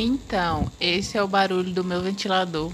Então, esse é o barulho do meu ventilador.